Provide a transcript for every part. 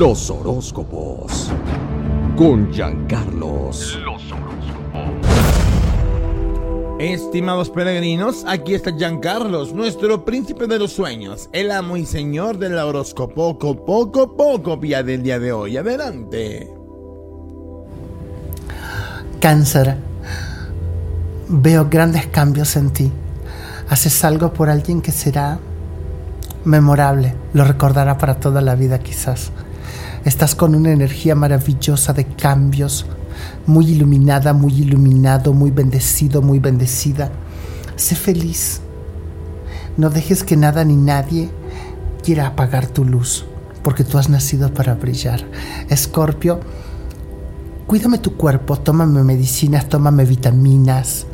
Los horóscopos. Con Giancarlos. Los Estimados peregrinos, aquí está Giancarlos, nuestro príncipe de los sueños, el amo y señor del horóscopo poco, poco, poco, vía del día de hoy. Adelante. Cáncer, veo grandes cambios en ti. Haces algo por alguien que será memorable, lo recordará para toda la vida quizás. Estás con una energía maravillosa de cambios, muy iluminada, muy iluminado, muy bendecido, muy bendecida. Sé feliz. No dejes que nada ni nadie quiera apagar tu luz, porque tú has nacido para brillar. Escorpio, cuídame tu cuerpo, tómame medicinas, tómame vitaminas,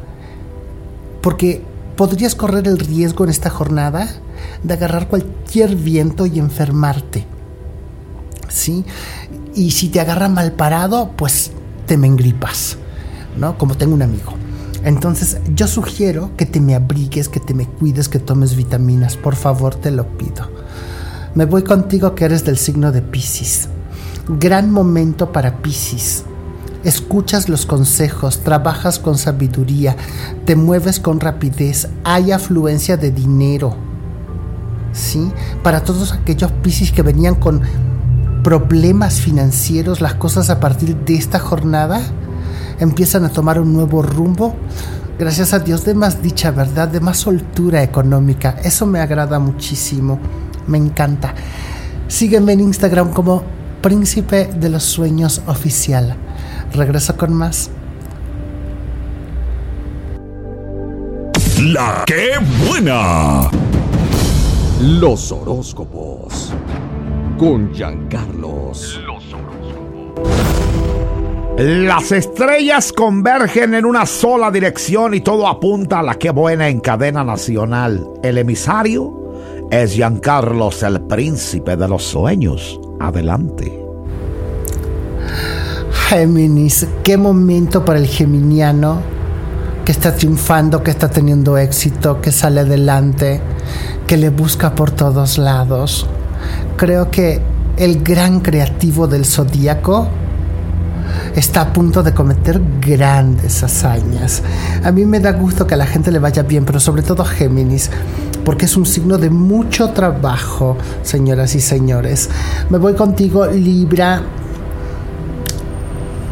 porque podrías correr el riesgo en esta jornada de agarrar cualquier viento y enfermarte. ¿Sí? Y si te agarra mal parado, pues te me ¿no? Como tengo un amigo. Entonces, yo sugiero que te me abrigues, que te me cuides, que tomes vitaminas. Por favor, te lo pido. Me voy contigo que eres del signo de Pisces. Gran momento para Pisces. Escuchas los consejos, trabajas con sabiduría, te mueves con rapidez, hay afluencia de dinero. ¿Sí? Para todos aquellos Pisces que venían con problemas financieros, las cosas a partir de esta jornada empiezan a tomar un nuevo rumbo. Gracias a Dios de más dicha, ¿verdad? De más soltura económica. Eso me agrada muchísimo. Me encanta. Sígueme en Instagram como Príncipe de los Sueños Oficial. Regreso con más. La que buena. Los horóscopos con Giancarlos. Las estrellas convergen en una sola dirección y todo apunta a la que buena en cadena nacional. El emisario es Giancarlos, el príncipe de los sueños. Adelante. Géminis, qué momento para el geminiano que está triunfando, que está teniendo éxito, que sale adelante, que le busca por todos lados creo que el gran creativo del zodíaco está a punto de cometer grandes hazañas. A mí me da gusto que a la gente le vaya bien, pero sobre todo a Géminis, porque es un signo de mucho trabajo, señoras y señores. Me voy contigo, Libra.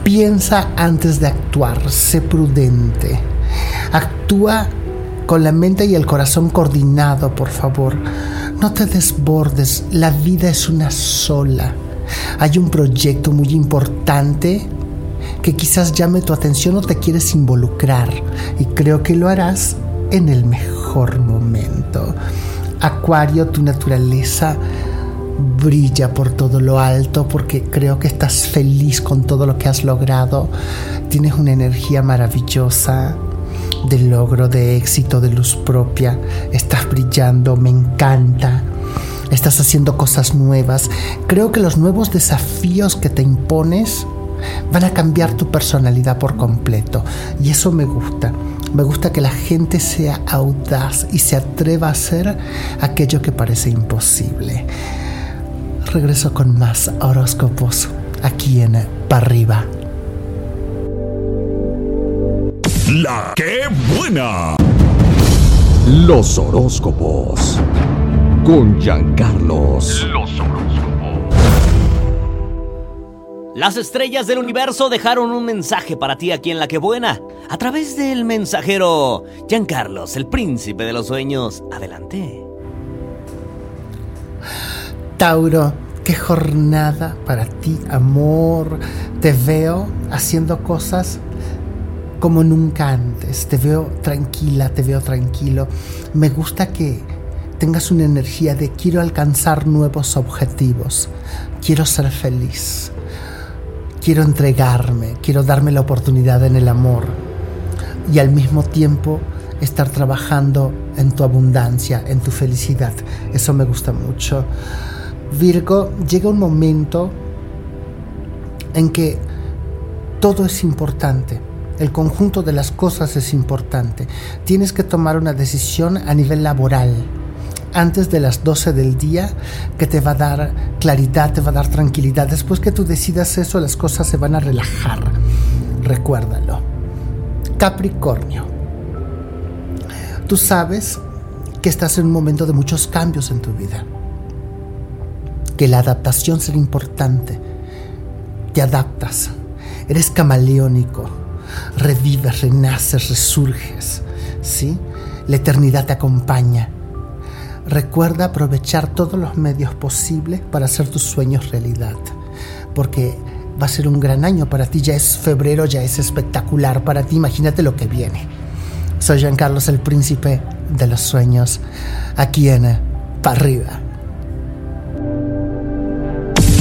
Piensa antes de actuar, sé prudente. Actúa con la mente y el corazón coordinado, por favor. No te desbordes, la vida es una sola. Hay un proyecto muy importante que quizás llame tu atención o te quieres involucrar y creo que lo harás en el mejor momento. Acuario, tu naturaleza brilla por todo lo alto porque creo que estás feliz con todo lo que has logrado. Tienes una energía maravillosa de logro, de éxito, de luz propia. Estás brillando, me encanta. Estás haciendo cosas nuevas. Creo que los nuevos desafíos que te impones van a cambiar tu personalidad por completo. Y eso me gusta. Me gusta que la gente sea audaz y se atreva a hacer aquello que parece imposible. Regreso con más horóscopos aquí en Para Arriba. La que buena. Los horóscopos. Con Giancarlos. Los horóscopos. Las estrellas del universo dejaron un mensaje para ti aquí en La que buena. A través del mensajero Giancarlos, el príncipe de los sueños. Adelante. Tauro, qué jornada para ti, amor. Te veo haciendo cosas como nunca antes. Te veo tranquila, te veo tranquilo. Me gusta que tengas una energía de quiero alcanzar nuevos objetivos, quiero ser feliz, quiero entregarme, quiero darme la oportunidad en el amor y al mismo tiempo estar trabajando en tu abundancia, en tu felicidad. Eso me gusta mucho. Virgo, llega un momento en que todo es importante el conjunto de las cosas es importante. Tienes que tomar una decisión a nivel laboral. antes de las 12 del día que te va a dar claridad, te va a dar tranquilidad. Después que tú decidas eso, las cosas se van a relajar. Recuérdalo. Capricornio. Tú sabes que estás en un momento de muchos cambios en tu vida. Que la adaptación será importante. Te adaptas. Eres camaleónico. Revives, renaces, resurges. ¿Sí? La eternidad te acompaña. Recuerda aprovechar todos los medios posibles para hacer tus sueños realidad. Porque va a ser un gran año para ti. Ya es febrero, ya es espectacular para ti. Imagínate lo que viene. Soy Jean Carlos, el príncipe de los sueños, aquí en Para Arriba.